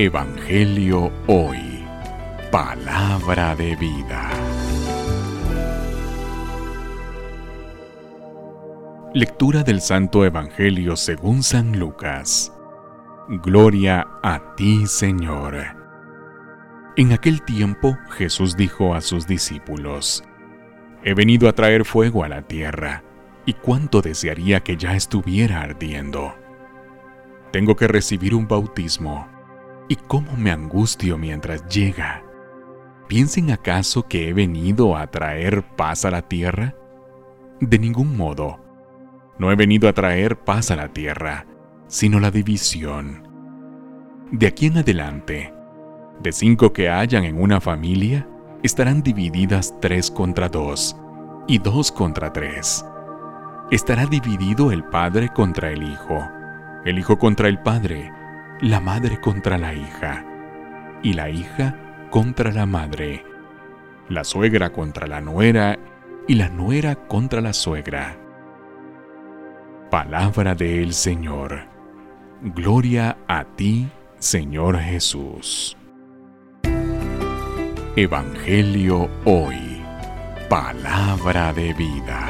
Evangelio Hoy. Palabra de vida. Lectura del Santo Evangelio según San Lucas. Gloria a ti, Señor. En aquel tiempo Jesús dijo a sus discípulos, He venido a traer fuego a la tierra, y cuánto desearía que ya estuviera ardiendo. Tengo que recibir un bautismo y cómo me angustio mientras llega. ¿Piensen acaso que he venido a traer paz a la tierra? De ningún modo. No he venido a traer paz a la tierra, sino la división. De aquí en adelante, de cinco que hayan en una familia, estarán divididas tres contra dos y dos contra tres. Estará dividido el padre contra el hijo, el hijo contra el padre, la madre contra la hija, y la hija contra la madre, la suegra contra la nuera, y la nuera contra la suegra. Palabra del Señor. Gloria a ti, Señor Jesús. Evangelio hoy. Palabra de vida.